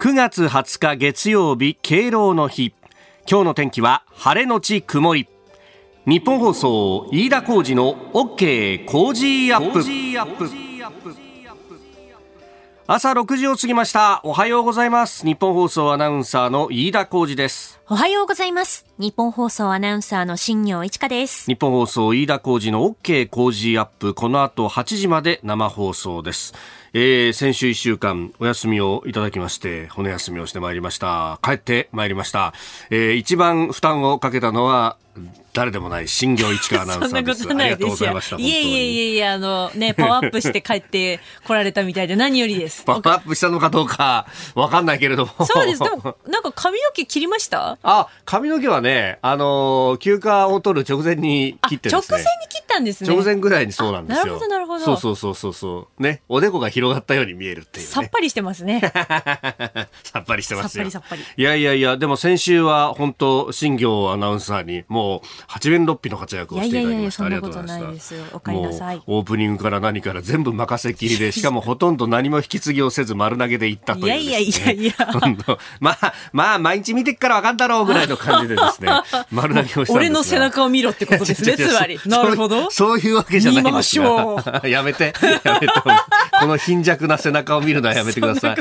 9月20日月曜日敬老の日。今日の天気は晴れのち曇り。日本放送飯田浩二の OK 工事アップ。朝6時を過ぎました。おはようございます。日本放送アナウンサーの飯田浩二です。おはようございます日本放送アナウンサーの新業一華です日本放送飯田浩二の OK 工事アップこの後8時まで生放送ですえー、先週1週間お休みをいただきまして骨休みをしてまいりました帰ってまいりました、えー、一番負担をかけたのは誰でもない新業市川アナウンサーです。そんなことないですよ。いえいえいえいえ、あのね、パワーアップして帰って来られたみたいで何よりです。パワーアップしたのかどうかわかんないけれども。そうです。でも、なんか髪の毛切りました？あ、髪の毛はね、あのー、休暇を取る直前に切ってですね。直前に切ったんですね。直前ぐらいにそうなんですよ。なるほど、なるほど。そうそうそうそうね、おでこが広がったように見えるっていう、ね、さっぱりしてますね。さっぱりしてますよ。さっぱりさっぱり。いやいやいや、でも先週は本当新業アナウンサーにもう、八面六臂の活躍をしていただきました。いやいやいや、そんなことないですよ。おかえりなさい。オープニングから何から全部任せきりで、しかもほとんど何も引き継ぎをせず丸投げでいったという、ね、いやいやいやいや。まあ、まあ、毎日見てっから分かんだろうぐらいの感じでですね、丸投げをしたんです俺の背中を見ろってことですね、つまり。なるほど。そういうわけじゃないですが。やめて、やめて。この貧弱な背中を見るのはやめてください。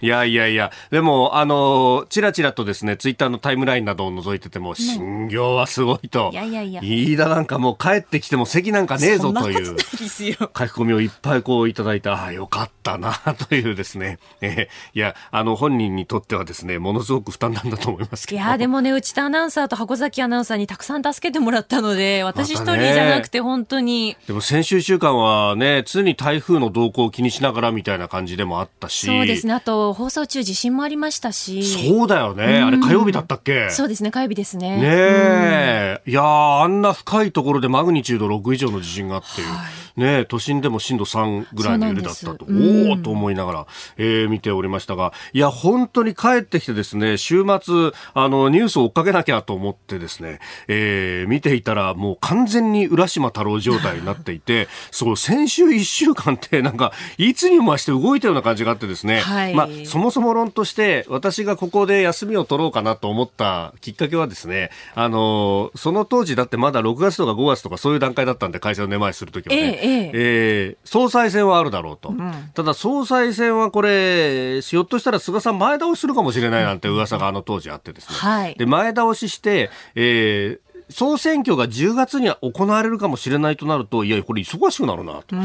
いやいやいや、でも、あの、ちらちらとですね、ツイッターのタイムラインなどを覗いてても、新業はすごいと。いやいやいや。飯田なんかもう帰ってきても席なんかねえぞという。書き込みをいっぱいこういただいた、ああ、よかったな、というですね。えー、いや、あの、本人にとってはですね、ものすごく負担なんだと思いますけど。いや、でもね、内田アナウンサーと箱崎アナウンサーにたくさん助けてもらったので、私一人じゃなくて本当に。でも先週週間はね、常に台風の動向を気にしながらみたいな感じでもあったし。そうですね。あと、放送中地震もありましたし。そうだよね。あれ火曜日だったっけ？そうですね。火曜日ですね。ねえ。いやあんな深いところでマグニチュード6以上の地震があって、はい、ね都心でも震度3ぐらいの揺れだったと。おおと思いながら、えー、見ておりましたが、いや、本当に帰ってきてですね、週末、あの、ニュースを追っかけなきゃと思ってですね、えー、見ていたらもう完全に浦島太郎状態になっていて、そう、先週1週間ってなんか、いつにも増して動いたような感じがあってですね、はい、まあ、そもそも論として、私がここで休みを取ろうかなと思ったきっかけはですね、あの、その当時だってまだ6月とか5月とかそういう段階だったんで、会社の根回しするときはね、えええ。ー、総裁選はあるだろうと。うん、ただ、総裁選はこれ、ひょっとしたら菅さん前倒しするかもしれないなんて噂があの当時あってですね、はい、で前倒しして、えー、総選挙が10月に行われるかもしれないとなると、いや、これ忙しくなるなと。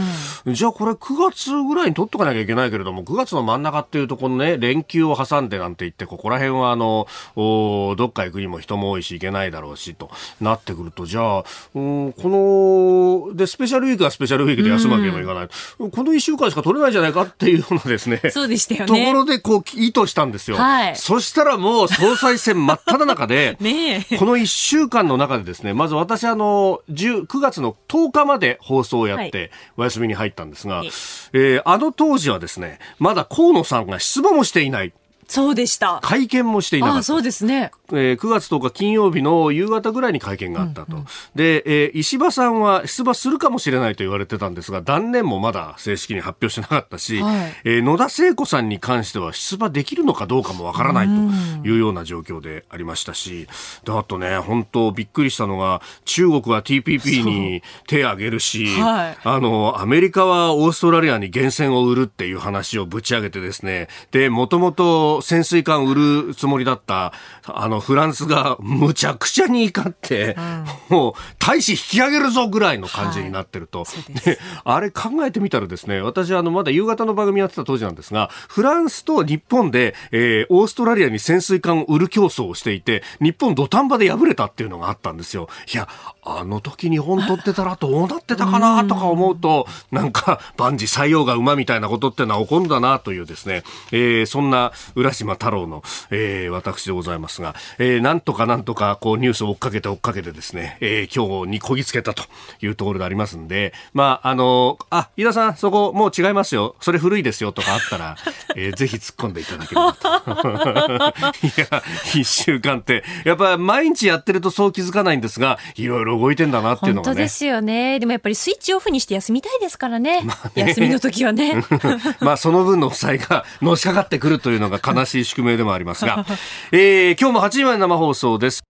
うん、じゃあこれ9月ぐらいに取っとかなきゃいけないけれども、9月の真ん中っていうとこのね、連休を挟んでなんて言って、ここら辺はあの、おどっか行くにも人も多いし行けないだろうし、となってくると、じゃあ、うん、この、で、スペシャルウィークはスペシャルウィークで休むわけにもいかない。うん、この1週間しか取れないんじゃないかっていうようなですね。そうでしたよね。ところで、こう、意図したんですよ。はい。そしたらもう総裁選真っ只中で、ねこの1週間の中でですね、まず私私あの9月の10日まで放送をやってお休みに入ったんですが、はい、えー、あの当時はですねまだ河野さんが出馬もしていないそうでした。会見もしていなかった。そうですね。えー、9月10日金曜日の夕方ぐらいに会見があったと。うんうん、で、えー、石破さんは出馬するかもしれないと言われてたんですが、断念もまだ正式に発表してなかったし、はい、えー、野田聖子さんに関しては出馬できるのかどうかもわからないというような状況でありましたし、であとね、本当びっくりしたのが、中国は TPP に手を挙げるし、はい、あの、アメリカはオーストラリアに源泉を売るっていう話をぶち上げてですね、で、もともと潜水艦売るつもりだった、あの、フランスがむちゃくちゃに怒って、うん、もう、大使引き上げるぞぐらいの感じになってると。はい、であれ考えてみたらですね、私、あの、まだ夕方の番組やってた当時なんですが、フランスと日本で、えー、オーストラリアに潜水艦を売る競争をしていて、日本土壇場で敗れたっていうのがあったんですよ。いや、あの時日本取ってたらどうなってたかなとか思うと、なんか、万事採用が馬みたいなことってのは起こるんだなというですね、えー、そんな浦島太郎の、えー、私でございますが、えー、なんとかなんとかこうニュースを追っかけて追っかけてですね、えー、今日にこぎつけたというところでありますんで、まあ、あの、あ、飯田さん、そこもう違いますよ。それ古いですよとかあったら、えー、ぜひ突っ込んでいただければと。いや、一週間って、やっぱ毎日やってるとそう気づかないんですが、いろいろ動いてんだなっていうのがね。本当ですよね。でもやっぱりスイッチオフにして休みたいですからね。まあ、ね休みの時はね。まあその分の負債が のしかかってくるというのが悲しい宿命でもありますが、えー、今日も8時まで生放送です。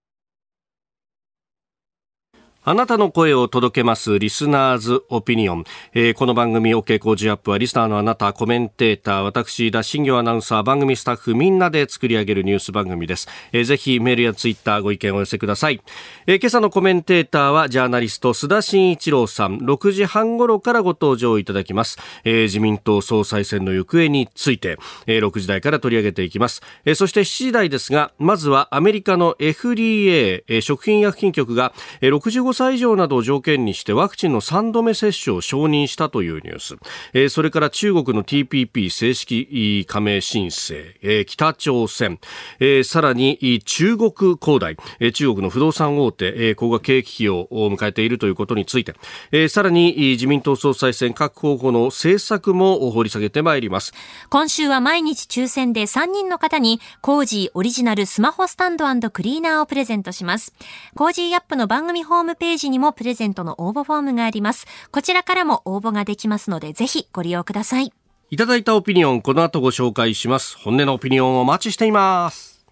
あなたの声を届けますリスナーズオピニオン、えー、この番組 OK 工事アップはリスナーのあなたコメンテーター私田新業アナウンサー番組スタッフみんなで作り上げるニュース番組です、えー、ぜひメールやツイッターご意見をお寄せください、えー、今朝のコメンテーターはジャーナリスト須田慎一郎さん。6時半頃からご登場いただきます、えー、自民党総裁選の行方について、えー、6時台から取り上げていきます、えー、そして7時台ですがまずはアメリカの FDA、えー、食品薬品局が、えー、65歳以上などを条件にしてワクチンの3度目接種を承認したというニュース、えー、それから中国の TPP 正式加盟申請、えー、北朝鮮、えー、さらに中国恒大、えー、中国の不動産大手、えー、高額経営危機を迎えているということについて、えー、さらに自民党総裁選各候補の政策も掘り下げてまいります。今週は毎日抽選で3人の方に Cozy オリジナルスマホスタンドクリーナーをプレゼントします。 Cozy up の番組ホームページページにももプレゼントの応募フォームがあります。こちらからも応募ができますので、ぜひご利用ください。いただいたオピニオン、この後ご紹介します。本音のオピニオンをお待ちしています。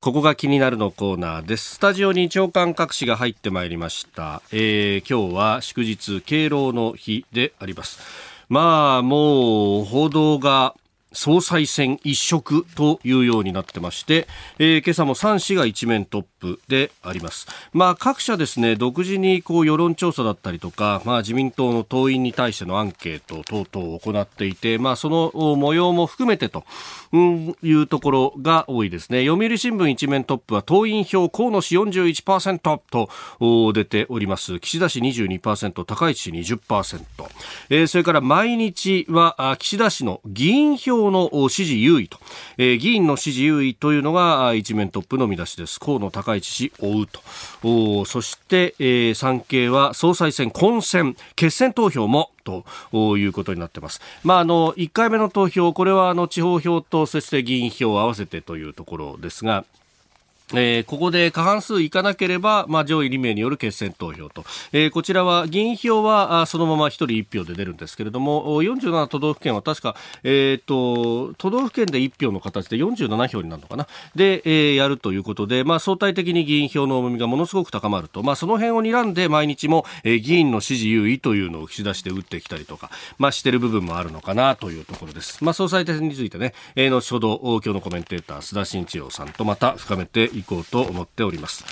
ここが気になるのコーナーです。スタジオに長官各紙が入ってまいりました。えー、今日は祝日敬老の日であります。まあ、もう報道が総裁選一色というようになってまして、えー、今朝も3紙が一面トップであります。まあ各社ですね、独自にこう世論調査だったりとか、まあ自民党の党員に対してのアンケート等々を行っていて、まあその模様も含めてというところが多いですね。読売新聞一面トップは党員票河野氏41%と出ております。岸田氏22%、高市氏20%。えー、それから毎日は岸田氏の議員票の支持優位と、えー、議員の支持優位というのが一面トップの見出しです。河野高市氏追うとお。そして、えー、産経は総裁選混戦、決選投票もということになってます。まあ、あの、1回目の投票、これはあの、地方票と、そして議員票を合わせてというところですが、えー、ここで過半数いかなければ、まあ、上位2名による決選投票と、えー、こちらは議員票はあそのまま1人1票で出るんですけれども47都道府県は確か、えーと、都道府県で1票の形で47票になるのかな。で、えー、やるということで、まあ、相対的に議員票の重みがものすごく高まると、まあ、その辺を睨んで毎日も、え、議員の支持優位というのを岸田して打ってきたりとか、まあ、してる部分もあるのかなというところです。まあ、総裁選についてね、え、後ほど今日のコメンテーター須田慎一郎さんとまた深めていこうと思っております。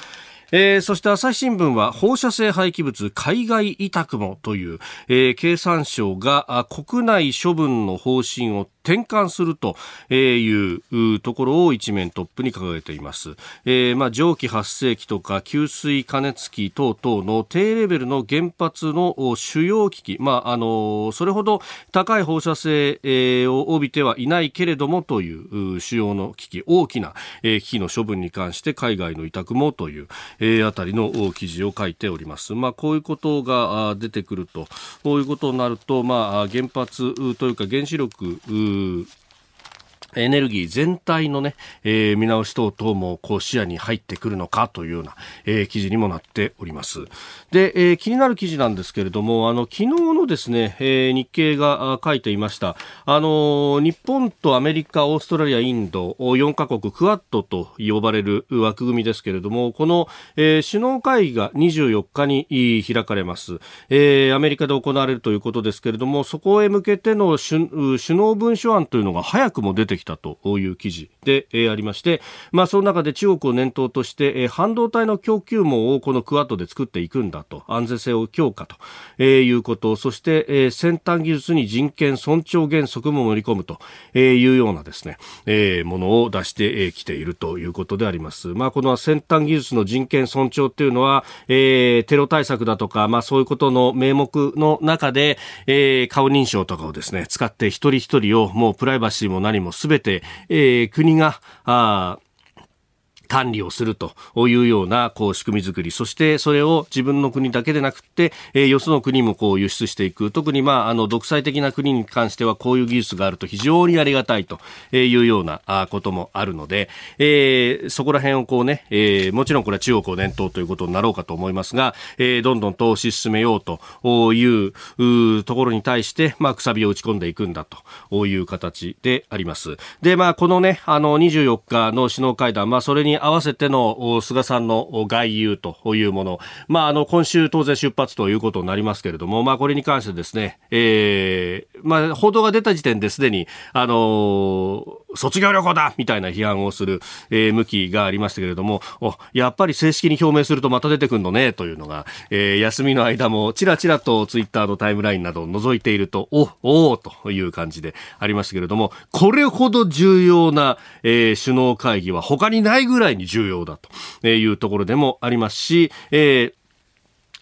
えー、そして朝日新聞は放射性廃棄物海外委託もという、えー、経産省が国内処分の方針を転換するというところを一面トップに掲げています。えー、まあ、蒸気発生器とか給水加熱器等々の低レベルの原発の主要機器、まあ、あの、それほど高い放射性を帯びてはいないけれどもという主要の機器、大きな機器の処分に関して海外の委託もという、えあたりの記事を書いております。まあ、こういうことが出てくると、こういうことになると、まあ、原発というか原子力うん。エネルギー全体のね、えー、見直し等々もこう視野に入ってくるのかというような、えー、記事にもなっております。で、えー、気になる記事なんですけれども、あの、昨日のですね、えー、日経が書いていました、あの、日本とアメリカ、オーストラリア、インド、4カ国、クワッドと呼ばれる枠組みですけれども、この、えー、首脳会議が24日に開かれます。えー、アメリカで行われるということですけれども、そこへ向けての首首脳文書案というのが早くも出てきたという記事で、えー、ありまして、まあ、その中で中国を念頭として、えー、半導体の供給網をこのクワッドで作っていくんだと、安全性を強化と、えー、いうこと、そして、えー、先端技術に人権尊重原則も盛り込むというようなですね、えー、ものを出してきているということであります。まあ、この先端技術の人権尊重っていうのは、えー、テロ対策だとか、まあ、そういうことの名目の中で、えー、顔認証とかをですね、使って一人一人をもうプライバシーも何もすべて、えー、国が、あ管理をするというようなこう仕組み作り、そしてそれを自分の国だけでなくて、えー、よその国もこう輸出していく。特にまあ、あの、独裁的な国に関してはこういう技術があると非常にありがたいというようなこともあるので、えー、そこら辺をこうね、えー、もちろんこれは中国を念頭ということになろうかと思いますが、えー、どんどん投資進めようというところに対して、まあ、くさびを打ち込んでいくんだという形であります。で、まあ、このね、あの、24日の首脳会談、まあ、それに合わせての菅さんの外遊というもの、まあ、あの今週当然出発ということになりますけれども、まあ、これに関してですね、えーまあ、報道が出た時点ですでに、あの、卒業旅行だみたいな批判をする、えー、向きがありましたけれども、おやっぱり正式に表明するとまた出てくるのねというのが、えー、休みの間もちらちらとツイッターのタイムラインなどを覗いていると、おおという感じでありましたけれども、これほど重要な、えー、首脳会議は他にないぐらいいに重要だというところでもありますし、えー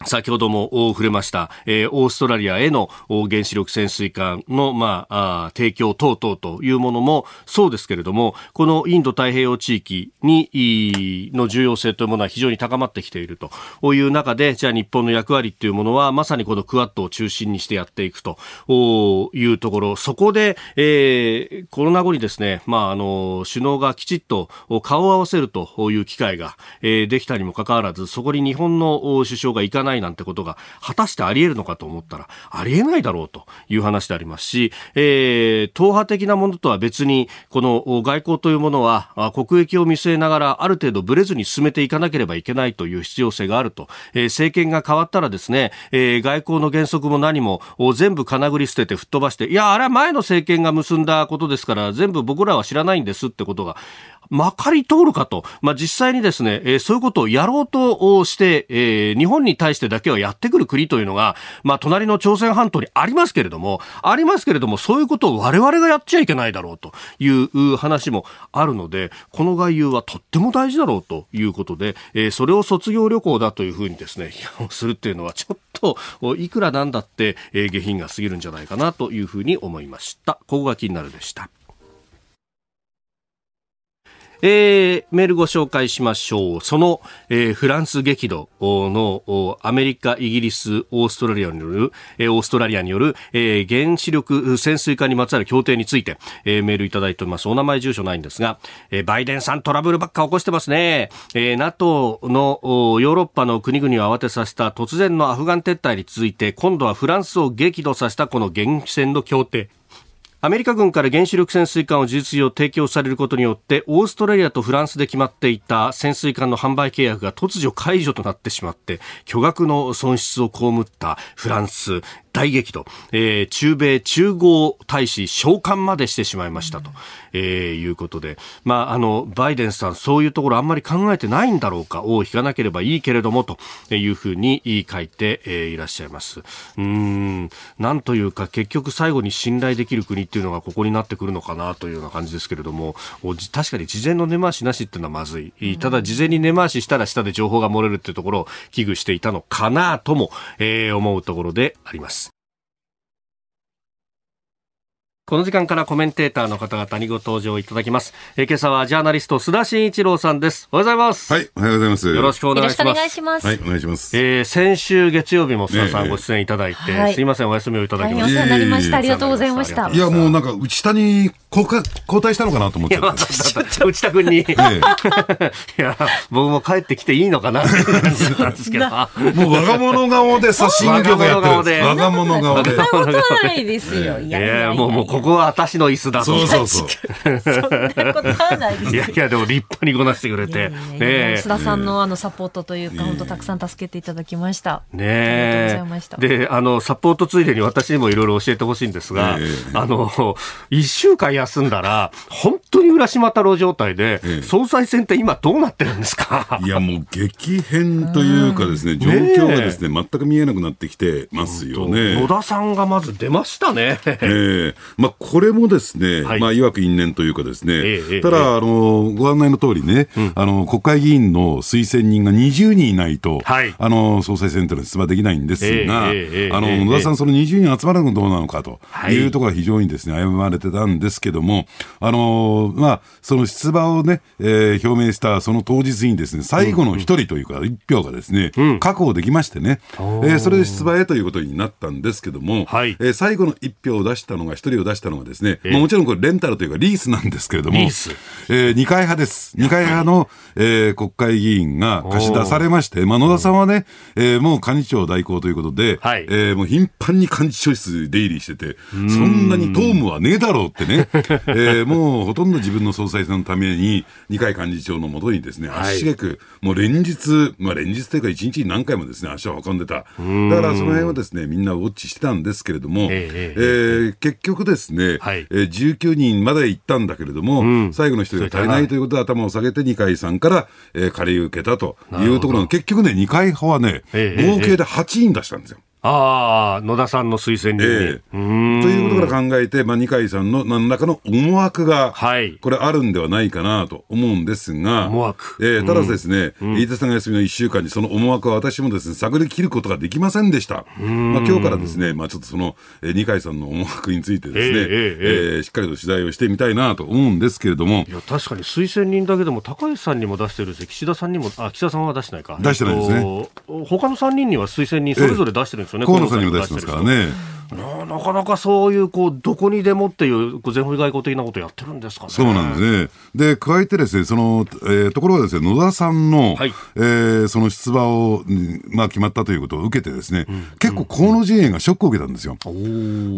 先ほども触れました、えー、オーストラリアへの原子力潜水艦の、まあ、あ提供等々というものもそうですけれども、このインド太平洋地域に、の重要性というものは非常に高まってきていると。いう中で、じゃあ日本の役割っていうものは、まさにこのクワッドを中心にしてやっていくと。いうところ、そこで、えー、コロナ後にですね、まあ、あの、首脳がきちっと顔を合わせるという機会が、えー、できたにもかかわらず、そこに日本の首相が行かないないなんてことが果たしてあり得るのかと思ったらありえないだろうという話でありますし、えー、党派的なものとは別にこの外交というものは国益を見据えながらある程度ブレずに進めていかなければいけないという必要性があると、えー、政権が変わったらですね、えー、外交の原則も何も全部金繰り捨てて吹っ飛ばしていやあれは前の政権が結んだことですから全部僕らは知らないんですってことがまかり通るかと、まあ、実際にですね、えー、そういうことをやろうとして、えー、日本に対してだけはやってくる国というのが、まあ、隣の朝鮮半島にありますけれども、ありますけれども、そういうことを我々がやっちゃいけないだろうという話もあるので、この外遊はとっても大事だろうということで、えー、それを卒業旅行だというふうにですね、批判をするっていうのはちょっと、いくらなんだって、え、下品が過ぎるんじゃないかなというふうに思いました。ここが気になるでした。えー、メールご紹介しましょう。その、えー、フランス激怒のアメリカ、イギリス、オーストラリアによる、えー、オーストラリアによる、えー、原子力潜水艦にまつわる協定について、えー、メールいただいております。お名前住所ないんですが、えー、バイデンさんトラブルばっか起こしてますね。えー、NATO のヨーロッパの国々を慌てさせた突然のアフガン撤退に続いて、今度はフランスを激怒させたこの原潜の協定。アメリカ軍から原子力潜水艦を事実上提供されることによってオーストラリアとフランスで決まっていた潜水艦の販売契約が突如解除となってしまって巨額の損失を被ったフランス。大激怒、えー、中米中合大使召喚までしてしまいましたと、えー、いうことで、まあ、あのバイデンさんそういうところあんまり考えてないんだろうか。を引かなければいいけれどもと。いうふうに書いて、えー、いらっしゃいます。うん。なんというか結局最後に信頼できる国っていうのがここになってくるのかなというような感じですけれども。確かに事前の根回しなしっていうのはまずい。ただ事前に根回ししたら下で情報が漏れるっていうところを危惧していたのかなとも、えー、思うところでありますこの時間からコメンテーターの方々にご登場いただきます。えー、今朝はジャーナリスト須田慎一郎さんです。おはようございます。はい、おはようございます。よろしくお願いします。お願いします。はい、お願いします。えー、先週月曜日も須田さんご出演いただいて、ね、すいません、お休みをいただきました。お世話になりました。ありがとうございました。いや、もうなんか、内田に交代したのかなと思って。いや、内田君に。いや、僕も帰ってきていいのかな って感じですけど。もう我が物顔でさ、新居がやってる。我が物顔で。そんなことないですよ。いや、もう、もうここは私の椅子だと。そうそうそう。そんなことはないですいやいや、でも立派にこなしてくれて。須田さんのあのサポートというか、本当たくさん助けていただきました。ねありがとうござえいました。で、あの、サポートついでに私にもいろいろ教えてほしいんですが、ええあの、一週間休んだら、本当に浦島太郎状態で、ええ総裁選って今どうなってるんですか？いや、もう激変というかですね、状況がですね、全く見えなくなってきてますよね。野田さんがまず出ましたね。ええまあ、これもですね、はい。まあ、いわく因縁というかですね、ええただ、あの、ご案内の通りね、あの、国会議員の推薦人が20人いないと、はい。あの、総裁選というのは出馬できないんですが、ええええあの、ええ。野田さん、その20人集まるのがどうなのかとはい。いうところが非常にですね、危ぶまれてたんですけども、あの、まあ、その出馬をね、えー表明したその当日にですね、最後の一人というか、一票がですね、確保できましてね、えーそれで出馬へということになったんですけども、はい。えー最後の一票を出したのが、一人を出したのがですね、ええ。まあもちろんこれレンタルというかリースなんですけれども、えー二階派です。二階派の、えー国会議員が貸し出されまして、まあ野田さんはね、えーもう幹事長代行ということで、はい。えーもう頻繁に幹事長室出入りしてて、そんなに党務はねえだろうってね、えーもうほとんど自分の総裁選のために、二階幹事長のもとにですね、はい。足しげく、もう連日、まあ連日というか一日に何回もですね、足を運んでた。だからその辺はですね、みんなウォッチしてたんですけれども、えええー結局ですね、はい。えー19人まで行ったんだけれども、最後の一人が足りないということで頭を下げて二階さんから、えー借り受けたというところの、結局ね、二階派はね、ええ合計で8人出したんですよ。ああ、野田さんの推薦人に。えということから考えて、まあ、二階さんの何らかの思惑が、はい。これあるんではないかなと思うんですが、思惑。えーただですね、飯田さんが休みの1週間にその思惑は私もですね、探り切ることができませんでした。まあ、今日からですね、まあ、ちょっとその、えー二階さんの思惑についてですね、えええええーしっかりと取材をしてみたいなと思うんですけれども。い、や確かに推薦人だけでも高橋さんにも出してるし岸田さんにもあ岸田さんは出してないか。出してないですね。えっと他の3人には推薦人それぞれ出してるんですよね、河野さんにも出してますからね。ななかなかそういうこうどこにでもっていう全方位外交的なことやってるんですかね。そうなんですね。で、加えてですね、その、えーところがですね、野田さんの、はい。えーその出馬を、うんまあ決まったということを受けてですね、結構河野陣営がショックを受けたんですよ。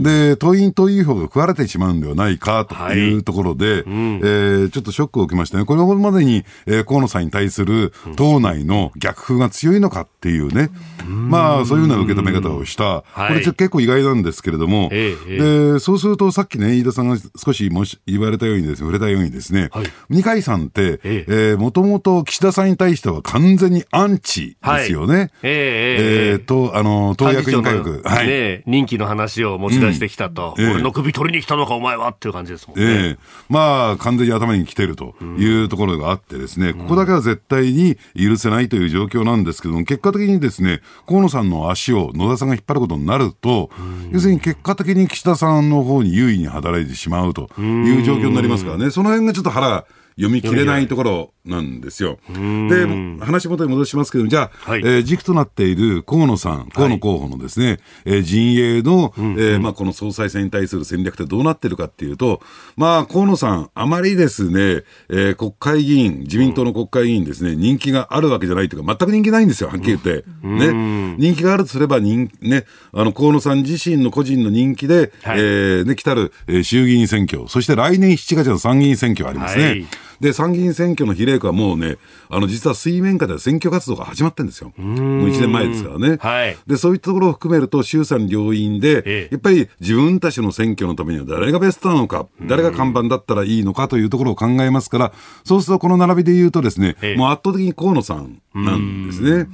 で、党員党友票が食われてしまうんではないかというところで、えーちょっとショックを受けましたね。これまでに、えー河野さんに対する党内の逆風が強いのかっていうね、まあそういうような受け止め方をした。はい。これちょっと結構意外なんですけれども、えええで、そうするとさっきね、飯田さんが少しもし言われたようにですね、触れたようにですね、はい。二階さんって、ええ。ーもともと岸田さんに対しては完全にアンチですよね。えええええーと、あの、党役員改革。はい。ね、任期の話を持ち出してきたと、うん。ええ。俺の首取りに来たのかお前はっていう感じですもんね、ええ。まあ、完全に頭に来てるというところがあってですね、ここだけは絶対に許せないという状況なんですけども、結果的にですね、河野さんの足を野田さんが引っ張ることになると、要するに結果的に岸田さんの方に優位に働いてしまうという状況になりますからね、その辺がちょっと腹、読み切れないところなんですよ。で、話元に戻しますけどじゃあ、はいえー軸となっている河野さん、河野候補のですね、えー陣営の、えーまあ、この総裁選に対する戦略ってどうなってるかっていうと、まあ、河野さん、あまりですね、えー国会議員、自民党の国会議員ですね、人気があるわけじゃないというか、全く人気ないんですよ、はっきり言って。ね。人気があるとすれば、人、ね、あの、河野さん自身の個人の人気で、はいえーね、来たる、えー衆議院選挙、そして来年7月の参議院選挙ありますね。はいで、参議院選挙の比例区はもうね、あの、実は水面下では選挙活動が始まってるんですよ。もう1年前ですからね。はいで、そういったところを含めると、衆参両院で、ええやっぱり自分たちの選挙のためには誰がベストなのか、誰が看板だったらいいのかというところを考えますから、そうするとこの並びで言うとですね、ええもう圧倒的に河野さんなんですね。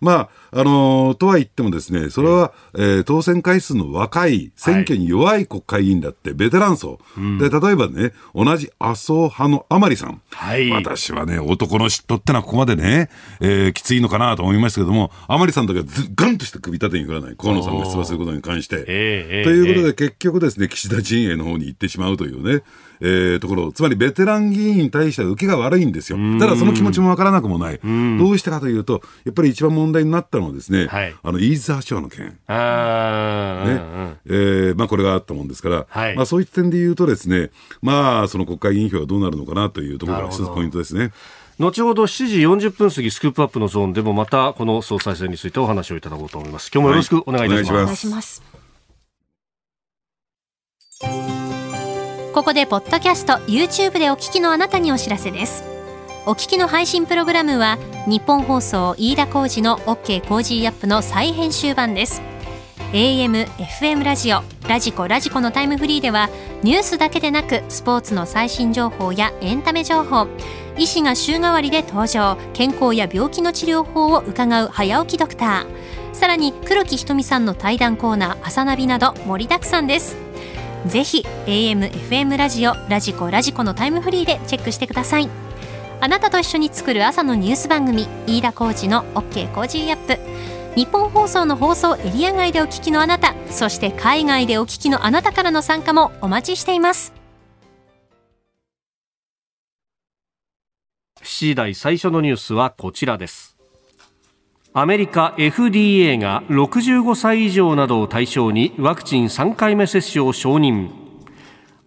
まあ、あのーとは言ってもですね、それは、えー当選回数の若い、選挙に弱い国会議員だって、ベテラン層。で、例えばね、同じ麻生派の甘利さん。はい私はね、男の嫉妬ってのはここまでね、えーきついのかなと思いましたけども、甘利さんだけはずガンとして首立てに振らない。河野さんが出馬することに関して。ええということで、え結局ですね、岸田陣営の方に行ってしまうというね、えーところ、つまりベテラン議員に対しては受けが悪いんですよ。ただその気持ちもわからなくもない。どうしてかというと、やっぱり一番問題になったのはですね、はい。あの、飯沢町の件。あーねうんうん。えーまあ、これがあったもんですから、はい。まあ、そういった点で言うとですね、まあ、その国会議員票はどうなるのかなというところが一つポイントですね。後ほど7時40分過ぎスクープアップのゾーンでもまたこの総裁選についてお話をいただこうと思います。今日もよろしくお願いいたします,、はいお願いしお願いします。ここでポッドキャスト YouTube でお聞きのあなたにお知らせですお聞きの配信プログラムはニッポン放送飯田浩司の OK Cozy up の再編集版です。AM、FM ラジオ、ラジコ、ラジコのタイムフリーではニュースだけでなくスポーツの最新情報やエンタメ情報医師が週替わりで登場健康や病気の治療法を伺う早起きドクター。さらに黒木ひとみさんの対談コーナー朝ナビなど盛りだくさんです。ぜひ AM、FM ラジオ、ラジコ、ラジコのタイムフリーでチェックしてください。あなたと一緒に作る朝のニュース番組飯田浩二の OK コージーアップ。ニッポン放送の放送エリア外でお聞きのあなたそして海外でお聞きのあなたからの参加もお待ちしています。7時台最初のニュースはこちらです。アメリカ FDA が65歳以上などを対象にワクチン3回目接種を承認。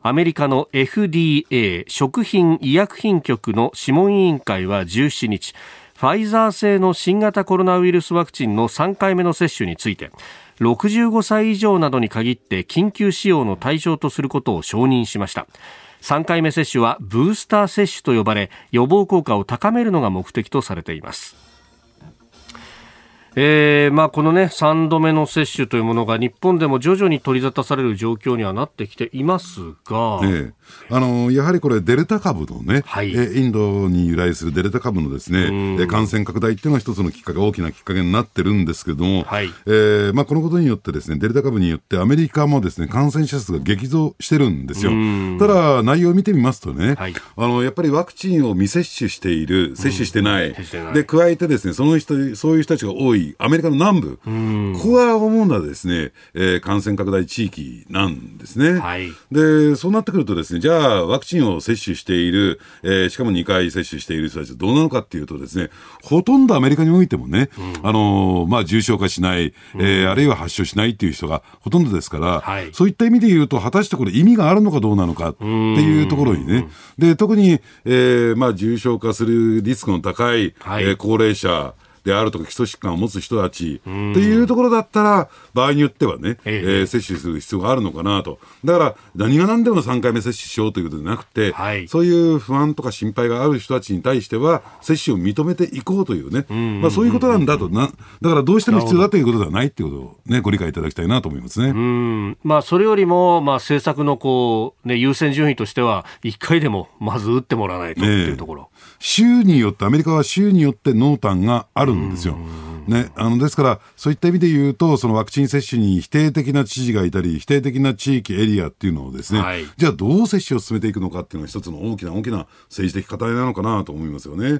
アメリカの FDA 食品医薬品局の諮問委員会は17日ファイザー製の新型コロナウイルスワクチンの3回目の接種について65歳以上などに限って緊急使用の対象とすることを承認しました。3回目接種はブースター接種と呼ばれ予防効果を高めるのが目的とされています。えーまあ、このね3度目の接種というものが日本でも徐々に取り沙汰される状況にはなってきていますが、ええ、あのやはりこれ、デルタ株のね、はい、えインドに由来するデルタ株のですね感染拡大っていうのが一つのきっかけ、大きなきっかけになってるんですけれども、はい。えーまあ、このことによってですねデルタ株によってアメリカもですね感染者数が激増してるんですよ。ただ、内容を見てみますとね、はい、あのやっぱりワクチンを未接種している、接種してない、で加えてですねその人そういう人たちが多いアメリカの南部、ここは主なですね、えー、感染拡大地域なんですね。はい、で、そうなってくるとですね、じゃあワクチンを接種している、えー、しかも2回接種している人たちはどうなのかっていうとですね、ほとんどアメリカにおいてもね、うん、あのー、まあ、重症化しない、えー、あるいは発症しないっていう人がほとんどですから、はい、そういった意味で言うと、果たしてこれ意味があるのかどうなのかっていうところにね、で、特に、えー、まあ、重症化するリスクの高い、はい、えー、高齢者、であるとか基礎疾患を持つ人たちっていうところだったら、場合によってはね、ええ。ー、接種する必要があるのかなと。だから、何が何でも3回目接種しようということでなくて、はい、そういう不安とか心配がある人たちに対しては、接種を認めていこうというね、まあ、そういうことなんだと。な、だからどうしても必要だということではないっていうことを、ね、ご理解いただきたいなと思いますね。うん。まあ、それよりも、まあ、政策のこう、ね、優先順位としては、1回でもまず打ってもらわないとっていうところ。ね州によって、アメリカは州によって濃淡があるんですよ。ね、あのですから、そういった意味で言うと、そのワクチン接種に否定的な知事がいたり、否定的な地域、エリアっていうのをですね、はい、じゃあどう接種を進めていくのかっていうのが一つの大きな大きな政治的課題なのかなと思いますよね。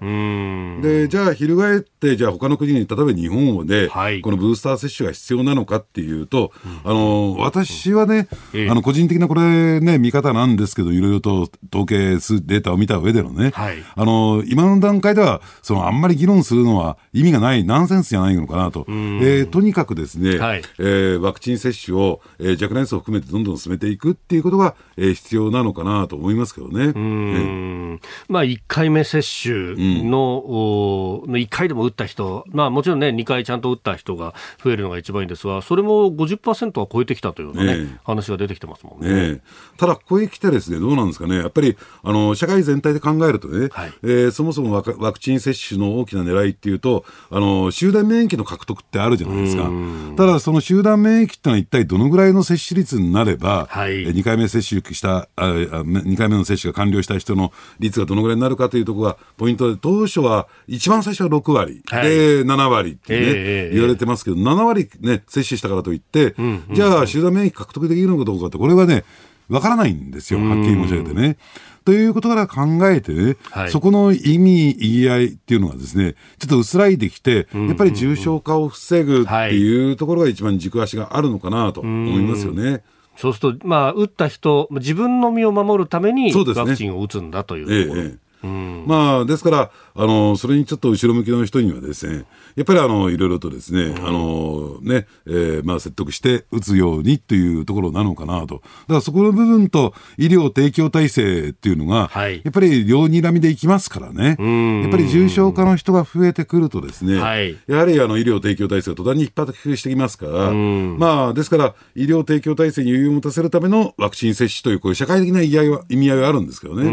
で、じゃあ翻って、じゃあ他の国に、例えば日本で、このブースター接種が必要なのかっていうと、あの、私はね、あの、個人的なこれね、見方なんですけど、いろいろと統計数、データを見た上でのね、はい、あの、今の段階では、その、あんまり議論するのは意味がない、ナンセンスじゃないのかなと。えー、とにかくですね、はい、えー、ワクチン接種を、えー、若年層を含めてどんどん進めていくっていうことが、えー、必要なのかなと思いますけどね。うん、まあ、1回目接種の、うん、1回でも打った人、まあ、もちろんね、2回ちゃんと打った人が増えるのが一番いいんですが、それも50%は超えてきたというね、ね話が出てきてますもんね。ねただ、ここへ来てですね、どうなんですかね、やっぱり、あの、社会全体で考えるとね、はい、えー、そもそもワクチン接種の大きな狙いっていうと、あの、集団免疫の獲得ってあるじゃないですか。ただ、その集団免疫ってのは一体どのぐらいの接種率になれば、はい、2回目接種したあ、2回目の接種が完了した人の率がどのぐらいになるかというところがポイントで、当初は、一番最初は6割、はい、で、7割ってね、えー、言われてますけど、7割ね、接種したからといって、うんうん、じゃあ、集団免疫獲得できるのかどうかって、これはね、わからないんですよ、はっきり申し上げてね。ということから考えてね、はい、そこの意味、意義合いっていうのがですね、ちょっと薄らいできて、やっぱり重症化を防ぐっていうところが一番軸足があるのかなと思いますよね。そうすると、まあ、打った人、自分の身を守るためにワクチンを打つんだというところ。ええまあ、ですから、あの、それにちょっと後ろ向きの人にはですね、やっぱりあの、いろいろとですね、あの、ね、えー、まあ、説得して打つようにというところなのかなと。だからそこの部分と医療提供体制っていうのが、はい、やっぱり両睨みでいきますからね。やっぱり重症化の人が増えてくるとですね、はい、やはりあの、医療提供体制が途端に逼迫してきますから、まあ、ですから、医療提供体制に余裕を持たせるためのワクチン接種という、こういう社会的な意味合いは意味合いはあるんですけどね。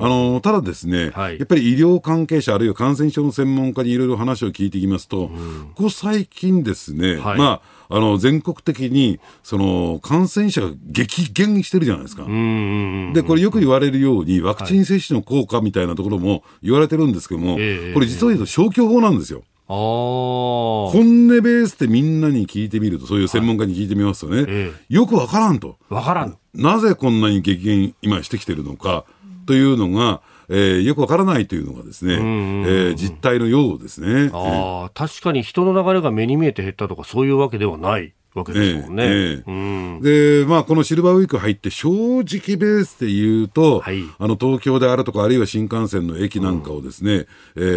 あの、ただですね、はい、やっぱり医療関係者、あるいは感染症の専門家にいろいろ話を聞いていきますと、ここ最近ですね、はい、まあ、あの、全国的に、その、感染者が激減してるじゃないですか。で、これよく言われるように、ワクチン接種の効果みたいなところも言われてるんですけども、はい、これ実は言うと消去法なんですよ。本音ベースでみんなに聞いてみると、そういう専門家に聞いてみますとね、はいよくわからんと。わからん。なぜこんなに激減今してきてるのかというのが、えー、よくわからないというのがですね、えー、実態のようですね。ああ、確かに人の流れが目に見えて減ったとか、そういうわけではない。わけですもんね。えーえー、で、まあ、このシルバーウィーク入って、正直ベースで言うと、はい、あの、東京であるとか、あるいは新幹線の駅なんかをですね、うん、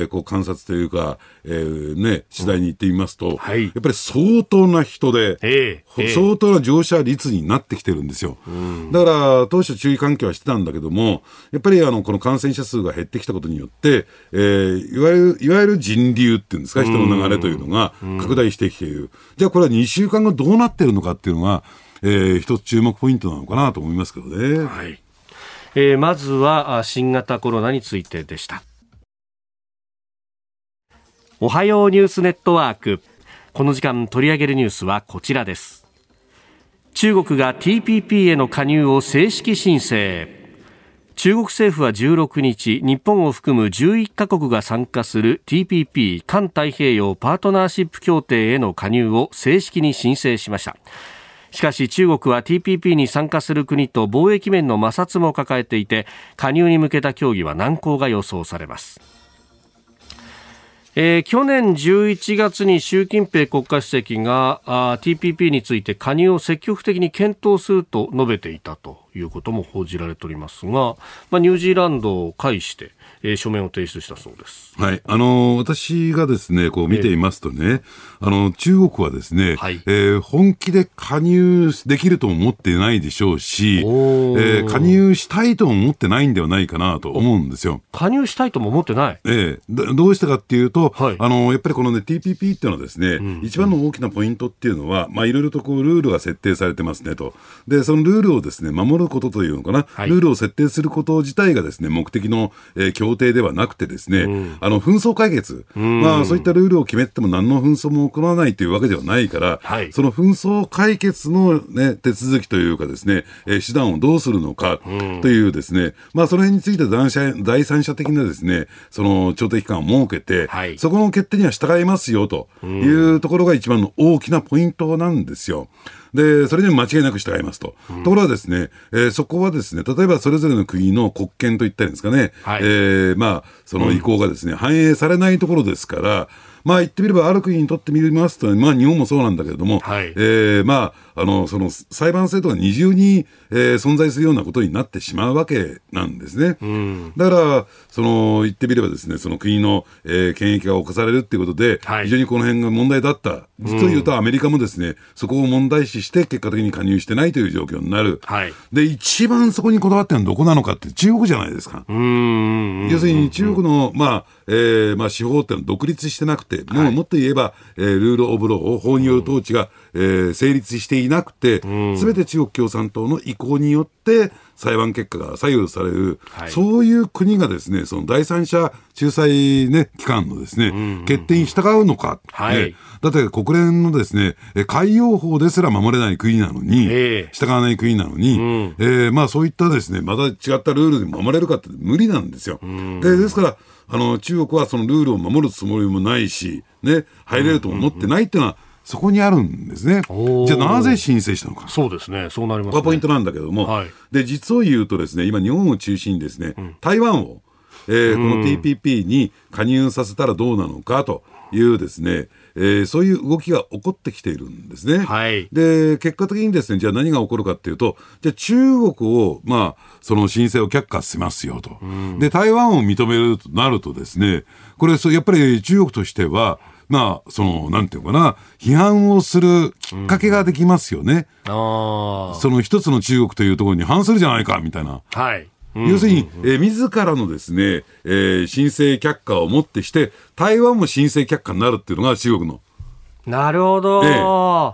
えー、こう観察というか、えー、ね、取材に行ってみますと、うんはい、やっぱり相当な人で、えー、相当な乗車率になってきてるんですよ。うん、だから、当初注意喚起はしてたんだけども、やっぱりあの、この感染者数が減ってきたことによって、えー、いわゆる、いわゆる人流っていうんですか、人の流れというのが拡大してきている。じゃあこれは2週間後どうなってるのかっていうのが、えー、一つ注目ポイントなのかなと思いますけどね。はい。えー、まずは新型コロナについてでした。おはようニュースネットワーク。この時間取り上げるニュースはこちらです。中国が TPP への加入を正式申請。中国政府は16日、日本を含む11カ国が参加する TPP 環太平洋パートナーシップ協定への加入を正式に申請しました。しかし中国は TPP に参加する国と貿易面の摩擦も抱えていて、加入に向けた協議は難航が予想されます。えー、去年11月に習近平国家主席があ TPP について加入を積極的に検討すると述べていたということも報じられておりますが、まあ、ニュージーランドを介して、えー、書面を提出したそうです。はい。あのー、私がですね、こう見ていますとね、えー、あの、中国はですね、はい、えー、本気で加入できると思ってないでしょうし、えー、加入したいとも思ってないんではないかなと思うんですよ。加入したいとも思ってない。ええ。ー、どうしてかっていうと、はい、あの、やっぱりこのね、TPP っていうのはですね、うん、一番の大きなポイントっていうのは、まあ、いろいろとこう、ルールが設定されてますねと。で、そのルールをですね、守ることというのかな、はい、ルールを設定すること自体がですね、目的の、えー、協定ではなくてですね、うん、あの、紛争解決、うん、まあ、そういったルールを決めても何の紛争も起こらないというわけではないから、はい、その紛争解決のね、手続きというかですね、えー、手段をどうするのかというですね、まあ、その辺について第三者的なですね、その調停機関を設けて、はい、そこの決定には従いますよというところが一番の大きなポイントなんですよ。で、それにも間違いなく従いますと。うん、ところがですね、えー、そこはですね、例えばそれぞれの国の国権といったんですかね、はい、えー、まあ、その意向がですね、うん、反映されないところですから、まあ言ってみれば、ある国にとってみますと、まあ日本もそうなんだけれども、はい、えー、まあ、あの、その裁判制度が二重に、えー、存在するようなことになってしまうわけなんですね。うん、だから、その、言ってみればですね、その国の、えー、権益が侵されるっていうことで、はい、非常にこの辺が問題だった。実を言うとアメリカもですね、そこを問題視して結果的に加入してないという状況になる。はい、で、一番そこにこだわってるのはどこなのかって中国じゃないですか。要するに中国の、まあ、えー、まあ司法っていうのは独立してなくて、もうもっと言えば、えー、ルール・オブ・ロー、法による統治が、えー、成立していなくて、すべて中国共産党の意向によって、裁判結果が左右される、はい、そういう国がですね、その第三者仲裁ね、機関のですね、うんうんうん、決定に従うのか、はい、だって国連のですね、海洋法ですら守れない国なのに、えー、従わない国なのに、うん、えー、まあそういったですね、また違ったルールで守れるかって無理なんですよ。うん、でですから、あの、中国はそのルールを守るつもりもないし、ね、入れると思ってないっていうのは、そこにあるんですね。じゃあなぜ申請したのか。そうですね。そうなります、ね、がポイントなんだけども、はい、で、実を言うとですね、今日本を中心にですね、うん、台湾を、えー、この TPP に加入させたらどうなのかというですね、えー、そういう動きが起こってきているんですね。はい、で、結果的にですね、じゃあ何が起こるかっていうと、じゃあ中国を、まあ、その申請を却下しますよと。で、台湾を認めるとなるとですね、これ、やっぱり中国としては、まあ、その、なんていうかな、批判をするきっかけができますよね。うん、あその一つの中国というところに反するじゃないか、みたいな。はい。要するに、えー、自らのですね、えー、申請却下をもってして、台湾も申請却下になるっていうのが中国の。なるほど、ええ、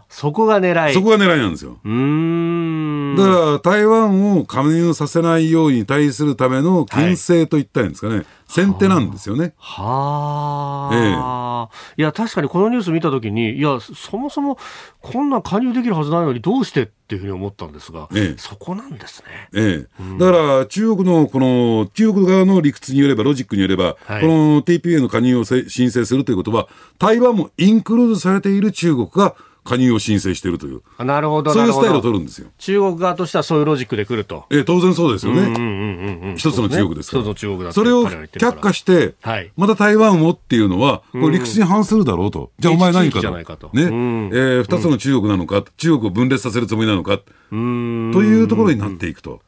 そこが狙い。そこが狙いなんですよ。うん。だから台湾を加入させないように対するための牽制といったんですかね、はい、先手なんですよね。はあ、ええ、いや、確かにこのニュース見たときに、いや、そもそもこんな加入できるはずないのに、どうしてっていうふうに思ったんですが、ええ、そこなんですね。ええ、だから中国のこの、中国側の理屈によれば、ロジックによれば、はい、この TPA の加入を申請するということは、台湾もインクルードされている中国が加入を申請しているという、なるほどそういうスタイルを取るんですよ。中国側としてはそういうロジックで来ると。ええ、当然そうですよね。一つの中国ですから。一つの中国だそれを却下して、はい、また台湾をっていうのは、これ理屈に反するだろうと。じゃあお前何かと。ね。えー、二つの中国なのか、中国を分裂させるつもりなのか、というところになっていくと。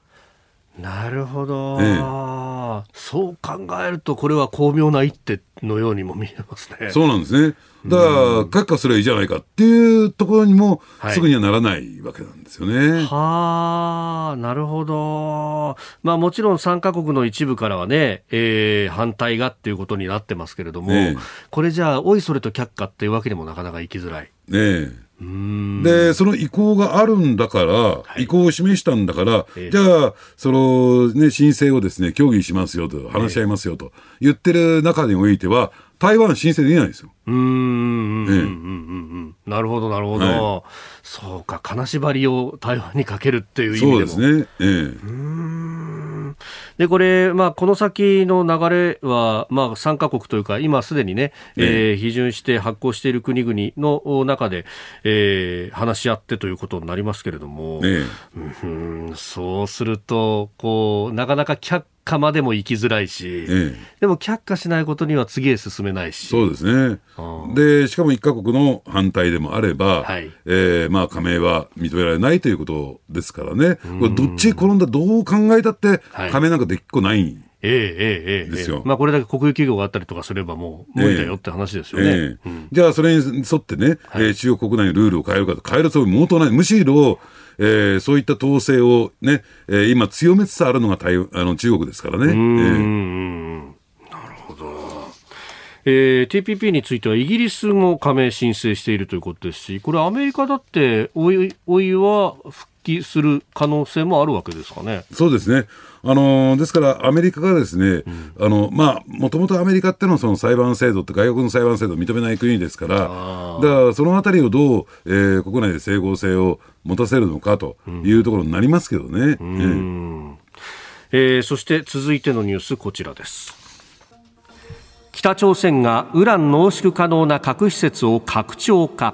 なるほど、ええ、そう考えるとこれは巧妙な一手のようにも見えますね。そうなんですね。だから、却下すればいいじゃないかっていうところにも、すぐにはならないわけなんですよね。はあ、なるほど。まあもちろん3カ国の一部からはね、えー、反対がっていうことになってますけれども、えこれじゃあ、おいそれと却下っていうわけにもなかなかいきづらい。ねえ。で、その意向があるんだから、はい、意向を示したんだから、えー、じゃあ、そのね、申請をですね、協議しますよと、話し合いますよと言ってる中においては、台湾申請できないんですよ。うん、ええ、なるほど、なるほど、はい、そうか、金縛りを台湾にかけるっていう意味でも。そうですね。ええ、うんで、これ、まあ、この先の流れは、まあ、3カ国というか、今すでにね、ええ。ー、批准して発行している国々の中で、えー、話し合ってということになりますけれども、ええ、うんそうすると、こう、なかなか却下までも行きづらいし、ええ、でも却下しないことには次へ進めないし。そうですね。で、しかも一カ国の反対でもあれば、はい、えー、まあ加盟は認められないということですからね、これどっち転んだ、どう考えたって、加盟なんかできっこない。ええええええですよ。まあこれだけ国有企業があったりとかすればもう無理だよって話ですよね。じゃあそれに沿ってね、はい、えー、中国国内のルールを変えるかと変えるつもりもとない。むしろ、えー、そういった統制をね、えー、今強めつつあるのが台あの中国ですからね。うん、えー、なるほど。えー、TPP についてはイギリスも加盟申請しているということですし、これアメリカだっておいおいは復帰する可能性もあるわけですかね。そうですね。あのですから、アメリカがですね、うん、あのまあ、もともとアメリカってのはその裁判制度って外国の裁判制度を認めない国ですから、だからそのあたりをどう、えー、国内で整合性を持たせるのかというところになりますけどね。うん、ええー、そして続いてのニュース、こちらです。北朝鮮がウラン濃縮可能な核施設を拡張化。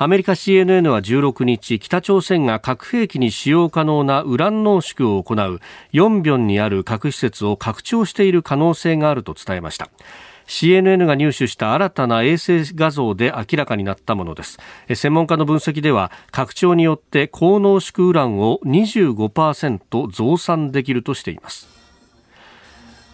アメリカ CNN は16日北朝鮮が核兵器に使用可能なウラン濃縮を行うヨンビョンにある核施設を拡張している可能性があると伝えました CNN が入手した新たな衛星画像で明らかになったものです専門家の分析では拡張によって高濃縮ウランを25%増産できるとしています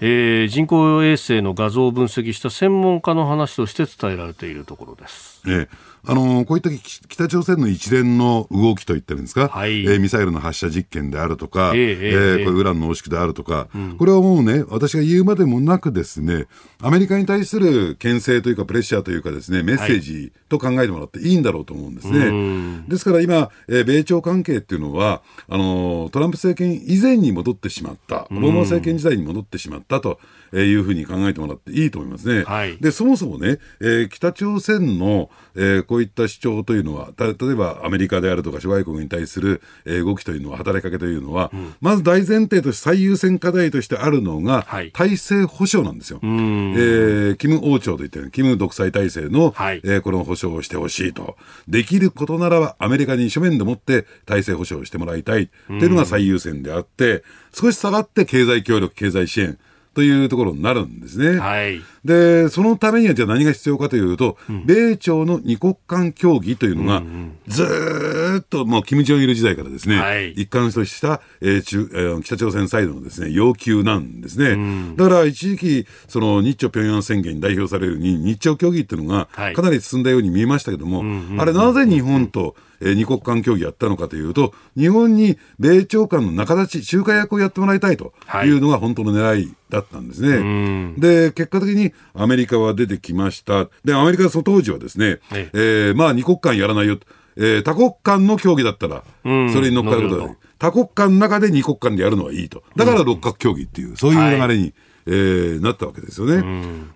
えー、人工衛星の画像を分析した専門家の話として伝えられているところです。ええ。あのこういった北朝鮮の一連の動きといってるんですか、はい、えー、ミサイルの発射実験であるとか、えー、えー、これウラン濃縮であるとか、うん、これはもうね、私が言うまでもなくですね、アメリカに対する牽制というか、プレッシャーというかですね、メッセージと考えてもらっていいんだろうと思うんですね。はい、ですから今、えー、米朝関係っていうのは、あのトランプ政権以前に戻ってしまった、オバマ政権時代に戻ってしまったというふうに考えてもらっていいと思いますね。はい、で、そもそもね、えー、北朝鮮の、えー、こういった主張というのは、例えばアメリカであるとか諸外国に対する、えー、動きというのは、働きかけというのは、うん、まず大前提として最優先課題としてあるのが、はい、体制保障なんですよ。えー、キム王朝といって、キム独裁体制の、はい、えー、この保障をしてほしいと。できることならば、アメリカに書面でもって体制保障をしてもらいたい。というのが最優先であって、少し下がって経済協力、経済支援、というところになるんですね。はい。で、そのためにはじゃあ何が必要かというと、米朝の二国間協議というのが、ずーっともうキム・ジョンイル時代からですね、はい一貫とした、えー中えー北朝鮮サイドのですね、要求なんですね。だから一時期、その日朝平壌宣言に代表されるように、日朝協議っていうのがはいかなり進んだように見えましたけども、あれなぜ日本と、えー二国間協議やったのかというと、日本に米朝間の仲立ち、仲介役をやってもらいたいというのが本当の狙いだったんですね。で、結果的にアメリカは出てきました。で、アメリカはその当時はですね、ええーまあ二国間やらないよ。えー多国間の協議だったら、それに乗っかることができる多国間の中で二国間でやるのはいいと。だから六角協議っていう、そういう流れに、えーなったわけですよね。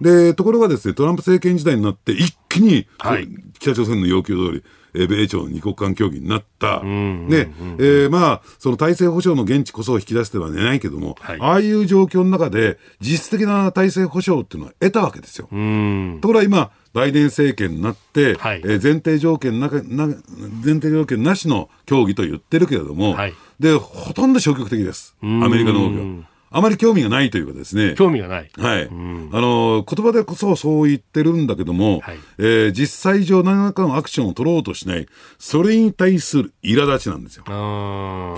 で、ところがですね、トランプ政権時代になって一気に、はい北朝鮮の要求通り、えー米朝の二国間協議になった。ね、えーまあ、その体制保障の現地こそを引き出しては寝ないけども、はいああいう状況の中で、実質的な体制保障っていうのは得たわけですよ。うん。ところが今、バイデン政権になって、はいえー前提条件なかな、前提条件なしの協議と言ってるけれども、はいで、ほとんど消極的です。アメリカの動きは。あまり興味がないというかですね。興味がない。はい。あの、言葉でこそそう言ってるんだけども、はいえー実際上何らかのアクションを取ろうとしない、それに対する苛立ちなんですよ。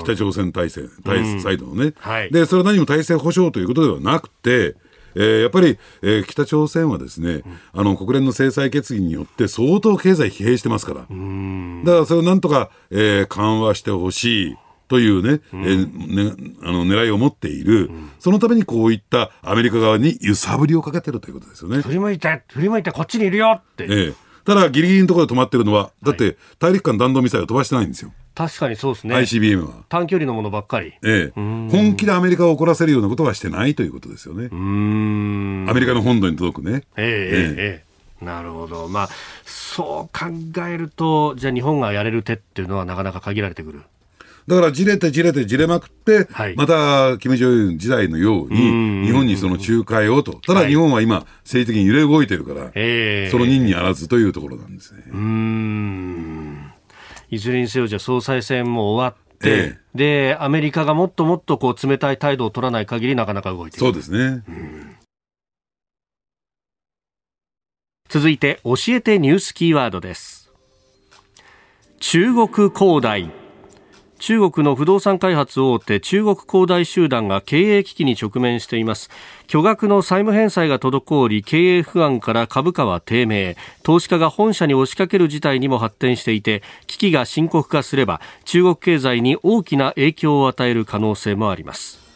北朝鮮体制、体サイドのね、はいで、それは何も体制保障ということではなくて、えーやっぱり、えー北朝鮮はですね、あの、国連の制裁決議によって相当経済疲弊してますから。だからそれをなんとか、えー緩和してほしい。というね、えーね、あの、狙いを持っている、そのためにこういったアメリカ側に揺さぶりをかけてるということですよね。振り向いて、振り向いてこっちにいるよって。ええただ、ギリギリのところで止まってるのは、だって、大陸間弾道ミサイルを飛ばしてないんですよ。確かにそうですね。ICBM は。短距離のものばっかり。ええ、本気でアメリカを怒らせるようなことはしてないということですよね。うーん。アメリカの本土に届くね。ええええええなるほど。まあ、そう考えると、じゃあ日本がやれる手っていうのはなかなか限られてくる。だから、じれてじれてじれまくって、はいまた、キム・ジョンウン時代のように、日本にその仲介をと。ただ、はい日本は今、政治的に揺れ動いてるから、ええその任にあらずというところなんですね。うーん。いずれにせよ、じゃあ総裁選も終わって、えで、アメリカがもっともっとこう冷たい態度を取らない限りなかなか動いていそうく。ですね。続いて、教えてニュースキーワードです。中国恒大。中国の不動産開発大手中国恒大集団が経営危機に直面しています。巨額の債務返済が滞り経営不安から株価は低迷。投資家が本社に押しかける事態にも発展していて危機が深刻化すれば中国経済に大きな影響を与える可能性もあります。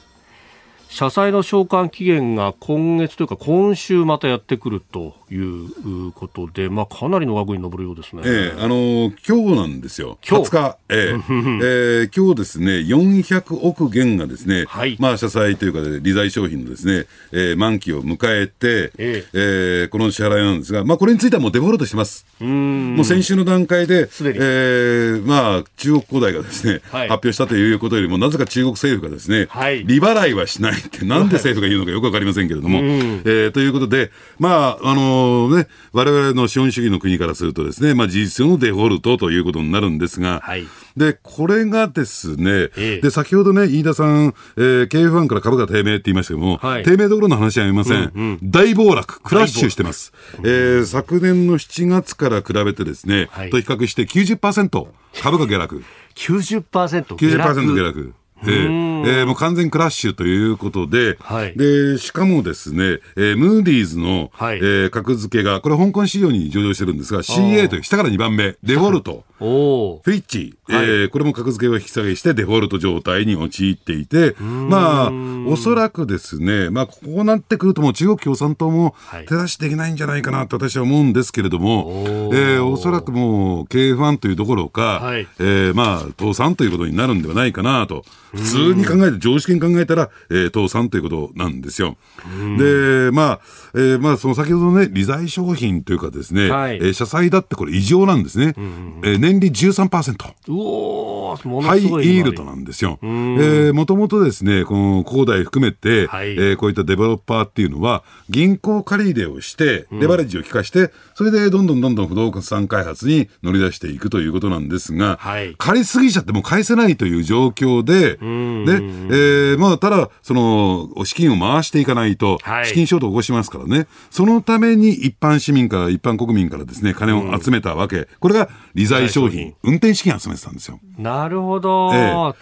社債の償還期限が今月というか今週またやってくるということで、まあ、かなりの額に上るようですね。ええあのー今日なんですよ。今日？20日？ええ。ええ今日ですね、400億元がですね、はい。まあ、社債というか、ね、利財商品のですね、ええ満期を迎えて、ええ。えこの支払いなんですが、まあ、これについてはもうデフォルトしてます。うん。もう先週の段階で、すでに。ええまあ、中国恒大がですね、はい。発表したということよりも、なぜか中国政府がですね、はい。利払いはしないって、なんで政府が言うのかよくわかりませんけれども、えーということで、まあ、あのね、我々の資本主義の国からするとですね、まあ、事実上のデフォルトということになるんですが、はい。で、これがですね、ええ。で、先ほどね、飯田さん、えー、KF1 から株価低迷って言いましたけども、はい。低迷どころの話はありません。大暴落、クラッシュしてます。えー昨年の7月から比べてですね、はい。と比較して90%株価下落。90%下90%落下落。えええーもう完全クラッシュということで、はい。で、しかもですね、えームーディーズの、はい。えー格付けが、これ香港市場に上場してるんですが、CA という下から2番目、デフォルト。おおフィッチ、はい。えーこれも格付けを引き下げしてデフォルト状態に陥っていて、まあ、おそらくですね、まあ、こうなってくるともう中国共産党もはい。手出しできないんじゃないかなと私は思うんですけれども、おー。えーおそらくもう経営不安というどころか、はい。えーまあ、倒産ということになるんではないかなと、普通に考えて、常識に考えたら、えー倒産ということなんですよ。で、まあ、えーまあ、その先ほどね、利財商品というかですね、はいえー社債だってこれ異常なんですね。えー年利13%。うおーもハイイのすごいールドなんですよ。えーもともとですね、この恒大含めて、はいえーこういったデベロッパーっていうのは、銀行借り入れをして、レバレッジを効かして、それでどんどんどんどん不動産開発に乗り出していくということなんですが、はい。借りすぎちゃってもう返せないという状況で、で、えー、まあ、ただ、その、資金を回していかないと、資金ショートを起こしますからね、そのために一般市民から、一般国民からですね、金を集めたわけ、これが利財商品、運転資金集めてたんですよ。なるほど。えー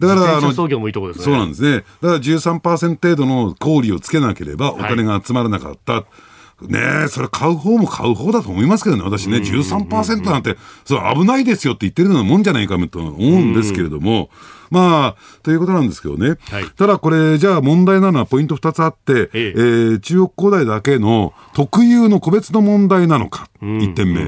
だから、あの、そうなんですね。だから13%程度の氷をつけなければお金が集まらなかった。はいねえ、それ買う方も買う方だと思いますけどね、私ね、13%なんて、それ危ないですよって言ってるようなもんじゃないかと思うんですけれども、まあ、ということなんですけどね。はい、ただこれ、じゃあ問題なのはポイント2つあって、ええ。えー、中国恒大だけの特有の個別の問題なのか、1点目、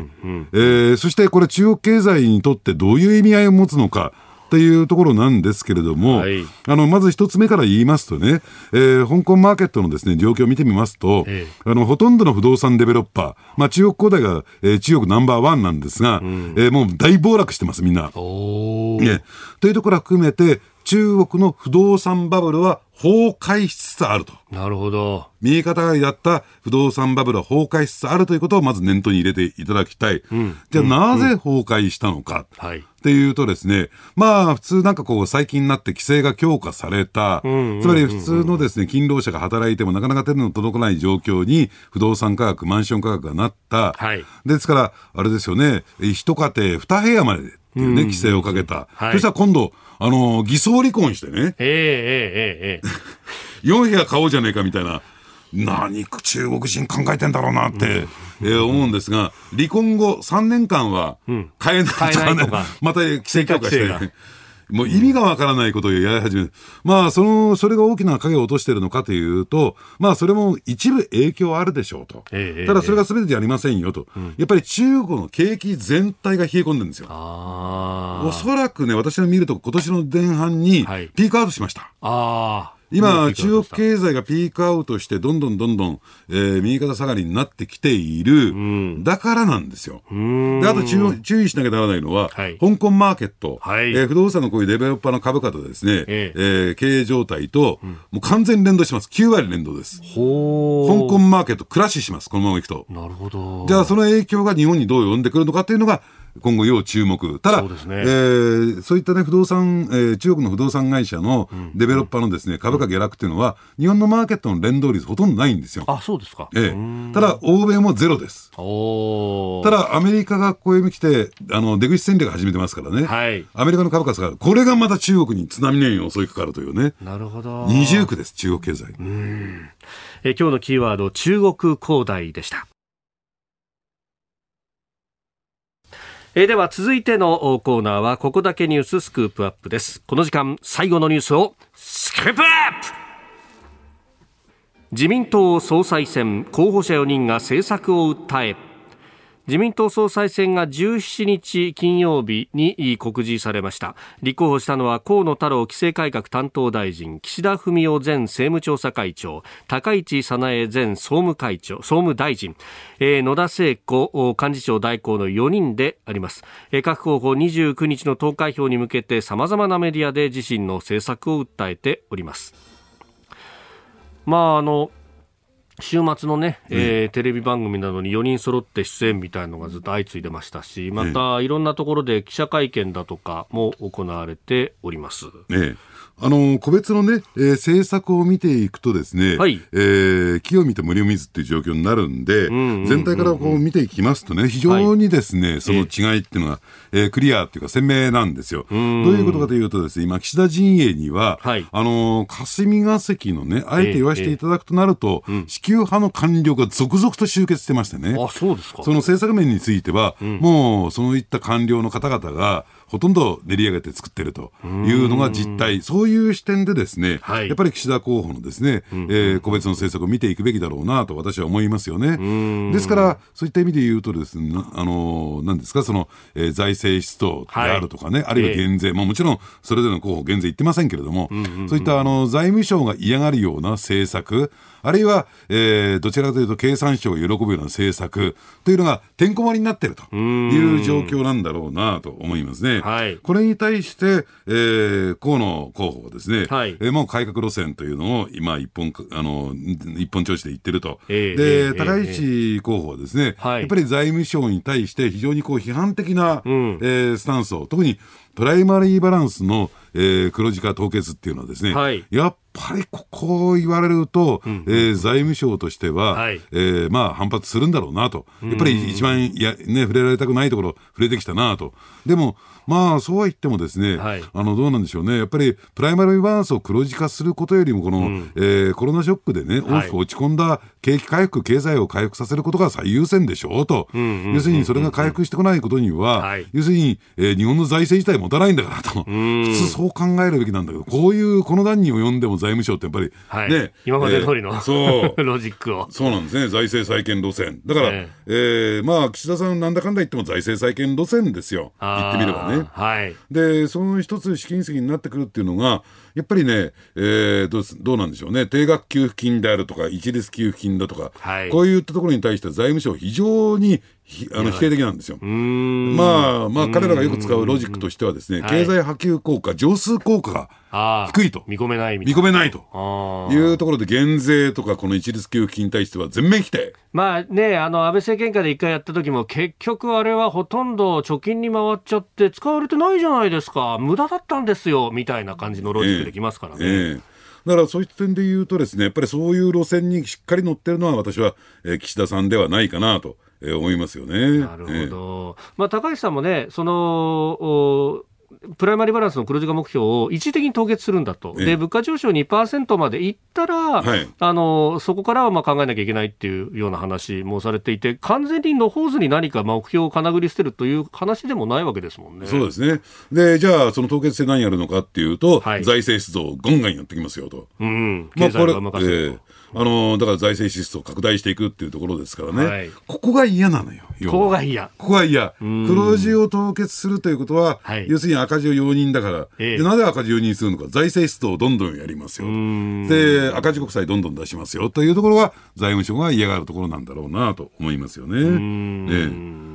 えー。そしてこれ中国経済にとってどういう意味合いを持つのか。っていうところなんですけれども、はい、あのまず一つ目から言いますとね、えー、香港マーケットのですね状況を見てみますと、ええ、あのほとんどの不動産デベロッパー、まあ、中国恒大が、えー、中国ナンバーワンなんですが、うん、えー、もう大暴落してます、みんな。ね、というところは含めて、中国の不動産バブルは崩壊しつつあると。なるほど。右肩上がりだった不動産バブルは崩壊しつつあるということをまず念頭に入れていただきたい。うん、じゃあなぜ崩壊したのか。うん、はい。っていうとですね、まあ普通なんかこう最近になって規制が強化された、つまり普通のですね、勤労者が働いてもなかなか手の届かない状況に不動産価格、マンション価格がなった。はい。ですから、あれですよね、一家庭二部屋までっていうね、規制をかけた。はい、そしたら今度、あの、偽装離婚してね。ええええええ。4部屋買おうじゃねえかみたいな。何中国人考えてんだろうなって、うん、えー、思うんですが、離婚後3年間は買えないとかね、また規制強化して。もう意味がわからないことをやり始める。まあ、その、それが大きな影を落としているのかというと、まあ、それも一部影響あるでしょうと。えただ、それが全てじゃありませんよと、えやっぱり中国の景気全体が冷え込んでるんですよ。おそらくね、私の見ると今年の前半にピークアウトしました。はい、ああ。今、中国経済がピークアウトして、どんどんどんどん、えー、右肩下がりになってきている、うん、だからなんですよ。であと注注意しなきゃならないのは、はい、香港マーケット、はい、えー、不動産のこういうデベロッパーの株価とですね、ええ。ー、経営状態と、うん、もう完全連動します。9割連動です。香港マーケットクラッシュします、このままいくと。なるほど。じゃあ、その影響が日本にどう及んでくるのかっていうのが、今後要注目。ただ、そうですねえー、そういったね、不動産、えー、中国の不動産会社のデベロッパーのですね、株価下落っていうのは、日本のマーケットの連動率ほとんどないんですよ。あ、そうですか。ええただ、欧米もゼロです。おただ、アメリカがここへ来て、あの、出口戦略始めてますからね。はい。アメリカの株価下がる。これがまた中国に津波のように襲いかかるというね。なるほど。二重苦です、中国経済。うん。え今日のキーワード、中国恒大でした。えー、では続いてのコーナーはここだけニューススクープアップです。この時間最後のニュースをスクープアップ。自民党総裁選候補者4人が政策を訴え自民党総裁選が17日金曜日に告示されました。立候補したのは河野太郎規制改革担当大臣岸田文雄前政務調査会長高市早苗前総務会長総務大臣、えー、野田聖子幹事長代行の4人であります、えー、各候補29日の投開票に向けてさまざまなメディアで自身の政策を訴えております。まああの週末のね、えー、テレビ番組などに4人揃って出演みたいなのがずっと相次いでましたし、またいろんなところで記者会見だとかも行われております。ねあの個別のね、えー、政策を見ていくとですね、はい、えー、木を見て森を見ずっていう状況になるんで、全体からこう見ていきますとね、非常にですね、はい、その違いっていうのは、えー、クリアっていうか鮮明なんですよ。どういうことかというとですね、今、岸田陣営には、はい、あの霞が関のね、あえて言わせていただくとなると、えーえー、支給派の官僚が続々と集結してましてね、あそうですか。その政策面については、うん、もうそういった官僚の方々が、ほとんど練り上げて作ってるというのが実態、そういう視点でですね、はい、やっぱり岸田候補のですね、えー、個別の政策を見ていくべきだろうなと私は思いますよね。ですから、そういった意味で言うとですね、あの、何ですか、その、えー、財政出動であるとかね、はい、あるいは減税、えー、まあもちろんそれぞれの候補減税言ってませんけれども、そういったあの財務省が嫌がるような政策、あるいは、えー、どちらかというと経産省が喜ぶような政策というのがてんこ盛りになっているという状況なんだろうなと思いますね。はい、これに対して、えー、河野候補はですね、はい、えー、もう改革路線というのを今一本、あの、一本調子で言ってると。えー、で、えー、高市候補はですね、やっぱり財務省に対して非常にこう批判的な、うん、えー、スタンスを、特にプライマリーバランスのえー、黒字化凍結っていうのはですね、はい。やっぱりここ言われると、んえー財務省としては、はいえーまあ反発するんだろうなと。やっぱり一番や、ね、触れられたくないところ触れてきたなと。でも、まあそうは言ってもですね、はいあのどうなんでしょうね。やっぱりプライマリーバランスを黒字化することよりも、この、えーコロナショックでね、大きく落ち込んだ景気回復、経済を回復させることが最優先でしょうと。要するにそれが回復してこないことには、はい要するに、えー日本の財政自体持たないんだからと。普通そう考えるべきなんだけど、こういう、この段に及んでも財務省ってやっぱり、はいね。今まで通りの、えーそう。ロジックを。そうなんですね、財政再建路線。だから、ええーまあ、岸田さん、なんだかんだ言っても財政再建路線ですよ、言ってみればね。はい。で、その一つ試金石になってくるっていうのが、やっぱりね、えーどうすどうなんでしょうね、定額給付金であるとか、一律給付金だとか、はいこういったところに対しては財務省、非常にひあの否定的なんですよ。まあ、まあ、彼らがよく使うロジックとしてはですね、はい経済波及効果、乗数効果が低いと見込めない見込めないというところで、減税とか、この一律給付金に対しては全面否定。まあね、あの安倍政権下で一回やった時も結局あれはほとんど貯金に回っちゃって使われてないじゃないですか。無駄だったんですよ。みたいな感じのロジックできますからね。ええだからそういった点で言うとですね、やっぱりそういう路線にしっかり乗ってるのは私は、えー岸田さんではないかなと、えー思いますよね。なるほど。まあ高橋さんもね、その、おプライマリーバランスの黒字化目標を一時的に凍結するんだと、ええ。で物価上昇2%までいったら、はい。あのそこからはまあ考えなきゃいけないっていうような話もされていて、完全に野放図に何か目標をかなぐり捨てるという話でもないわけですもんね。そうですね。で、じゃあ、その凍結して何やるのかっていうと、はい。財政出動をガンガンやってきますよと。うん、まあ、経済これ、が任せると。ええあのだから財政支出を拡大していくっていうところですからね、はい。ここが嫌なのよ、ここが嫌。ここが嫌。黒字を凍結するということは、はい。要するに赤字を容認だから、ええ。でなぜ赤字を容認するのか、財政出動をどんどんやりますよ。で、赤字国債どんどん出しますよ。というところが、財務省が嫌がるところなんだろうなと思いますよね。ええ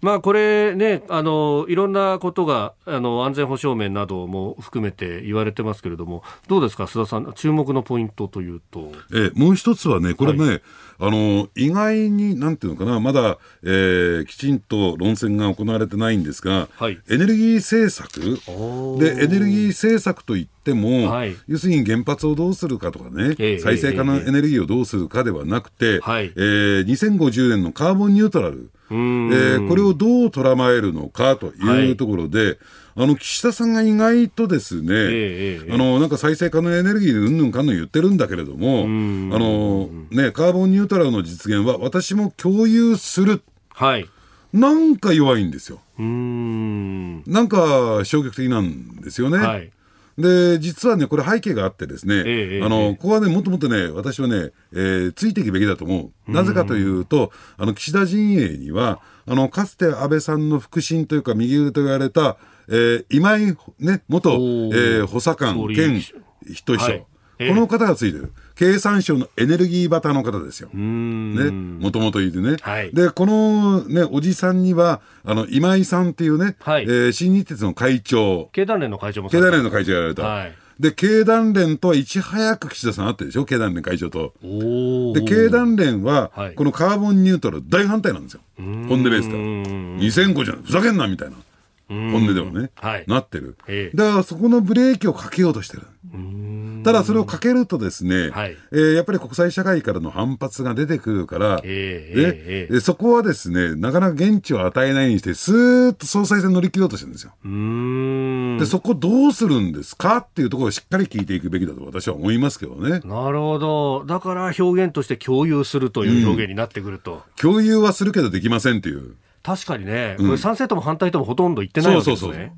まあこれね、あのいろんなことがあの安全保障面なども含めて言われてますけれども、どうですか、須田さん、注目のポイントというと。えもう一つはね、これね、あの意外に、なんていうのかな、まだ、えーきちんと論戦が行われてないんですが、はい。エネルギー政策。で、エネルギー政策といっても、はい。要するに原発をどうするかとかね、ええ再生可能エネルギーをどうするかではなくて、はい。えー2050年のカーボンニュートラル、えん。ーこれをどう捉まえるのかというところで、あの岸田さんが意外とですね、ええええあのなんか再生可能エネルギーでうんぬんかんぬん言ってるんだけれども、あのね、カーボンニュートラルの実現は私も共有する、はい。なんか弱いんですよ。なんか消極的なんですよね。はい。で、実はね、これ背景があってですね、ええあの、ええ。ここはね、もっともっとね、私はね、えーついていくべきだと思う。なぜかというと、あの、岸田陣営には、あの、かつて安倍さんの腹心というか、右腕と言われた、えー今井、ね、元、えおー。ー補佐官兼人秘書、はいええ。この方がついてる。経産省のエネルギーバターの方ですよ。ね、もともといてね、はい。でこの、ね、おじさんにはあの今井さんっていうね、はい。えー新日鉄の会長。経団連の会長も経団連の会長やられた、はい。で経団連とはいち早く岸田さん会ってるでしょ？経団連会長と。おで経団連は、はい。このカーボンニュートラル大反対なんですよ、本音ベースでは。2005じゃん、ふざけんなみたいな、本音ではね、はいなってる、ええだからそこのブレーキをかけようとしてる。ただそれをかけるとですね、はいえーやっぱり国際社会からの反発が出てくるから、ええでええでそこはですね、なかなか現地を与えないようにして、スーッと総裁選乗り切ろうとしてるんですよ。うーん。で、そこどうするんですかっていうところをしっかり聞いていくべきだと私は思いますけどね。なるほど。だから表現として共有するという表現になってくると。共有はするけどできませんっていう。確かにね、これ賛成とも反対ともほとんど言ってないわけですね。そうそうそう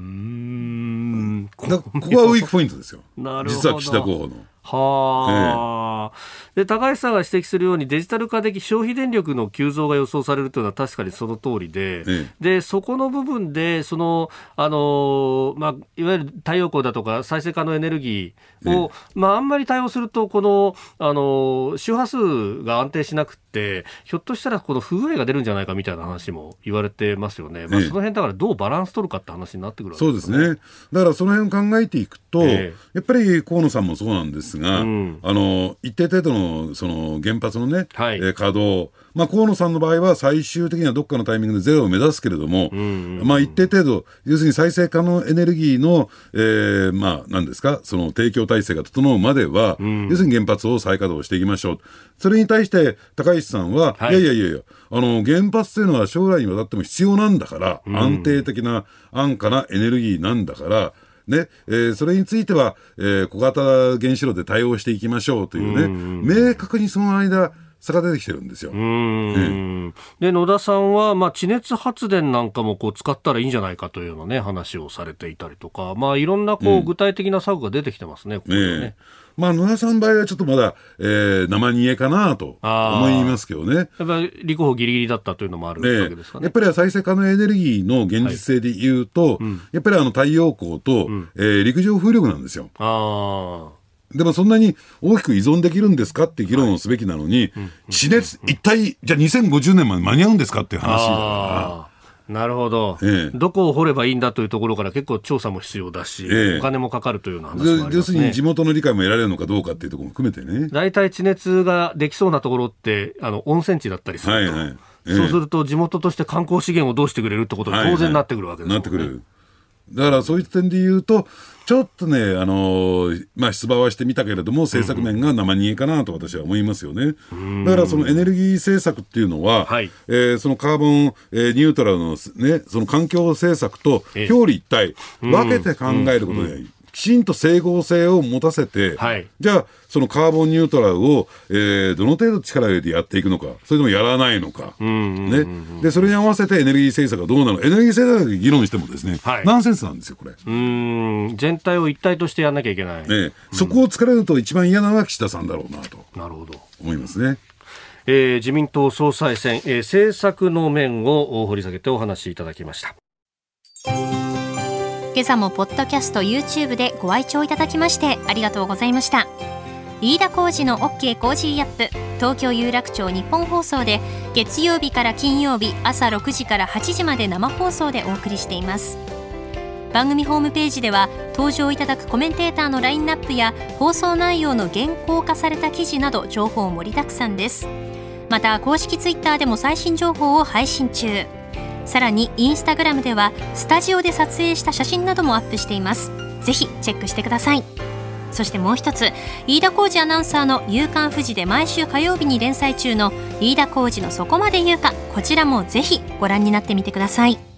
うーん。ここはウィークポイントですよ。なるほど実は岸田候補の。はあ、で高橋さんが指摘するようにデジタル化で消費電力の急増が予想されるというのは確かにその通りで、ええ。でそこの部分でそのあの、まあ、いわゆる太陽光だとか再生可能エネルギーを、まあ、あんまり対応するとこのあの周波数が安定しなくてひょっとしたらこの不具合が出るんじゃないかみたいな話も言われてますよね、まあ、ええ。その辺だからどうバランス取るかって話になってくるわけそうですね。だからその辺を考えていくと、え。やっぱり河野さんもそうなんですが、うん、あの一定程度のその原発のね、はい、えー、稼働、まあ、河野さんの場合は最終的にはどっかのタイミングでゼロを目指すけれども、うんうんうん、まあ、一定程度、要するに再生可能エネルギーの、えー、まあ、なんですか、その提供体制が整うまでは、うん、要するに原発を再稼働していきましょう。それに対して高市さんは、はい、いやいやいや、あの原発というのは将来にわたっても必要なんだから、うん、安定的な安価なエネルギーなんだから、ね。えー、それについては、えー、小型原子炉で対応していきましょうというね、明確にその間、差が出てきてるんですよ。うん、で野田さんは、まあ、地熱発電なんかもこう使ったらいいんじゃないかというような、ね、話をされていたりとか、まあ、いろんなこう具体的な策が出てきてますね、ここね。ねまあ、野田さんの場合はちょっとまだ、えー、生煮えかなと思いますけどね。やっぱり立候補ぎりぎりだったというのもあるわけですかね。やっぱり再生可能エネルギーの現実性で言うと、はいうん、やっぱりあの太陽光と、うん、えー、陸上風力なんですよ。あでもそんなに大きく依存できるんですかって議論をすべきなのに、はい、地熱、一体、じゃあ2050年まで間に合うんですかっていう話だから。なるほど、ええ、どこを掘ればいいんだというところから結構調査も必要だし、ええ、お金もかかるというような話もあります、ね、要するに地元の理解も得られるのかどうかっていうところも含めてね。大体地熱ができそうなところってあの温泉地だったりすると、はいはい。え、そうすると地元として観光資源をどうしてくれるってことに当然なってくるわけですよね。はいはい、なってくる。だからそういう点で言うと、ちょっとね、あのー、まあ、出馬はしてみたけれども、政策面が生煮えかなと私は思いますよね。だからそのエネルギー政策っていうのは、はい、えー、そのカーボン、えー、ニュートラルのね、その環境政策と表裏一体、分けて考えることできちんと整合性を持たせて、はい、じゃあ、そのカーボンニュートラルを、えー、どの程度力を入れてやっていくのか、それともやらないのか、ね、でそれに合わせてエネルギー政策がどうなのエネルギー政策で議論してもですね、はい、ナンセンスなんですよ、これ。うん全体を一体としてやらなきゃいけない。ね、そこを疲れると一番嫌なのは岸田さんだろうなと。なるほど。思いますね。えー、自民党総裁選、えー、政策の面を掘り下げてお話しいただきました。今朝もポッドキャスト YouTube でご愛聴いただきましてありがとうございました。飯田浩二の OK コージーアップ東京有楽町ニッポン放送で月曜日から金曜日朝6時から8時まで生放送でお送りしています。番組ホームページでは登場いただくコメンテーターのラインナップや放送内容の原稿化された記事など情報盛りだくさんです。また公式ツイッターでも最新情報を配信中。さらにインスタグラムではスタジオで撮影した写真などもアップしています。ぜひチェックしてください。そしてもう一つ飯田浩二アナウンサーの「夕刊富士」で毎週火曜日に連載中の飯田浩二の「そこまで言うか」こちらもぜひご覧になってみてください。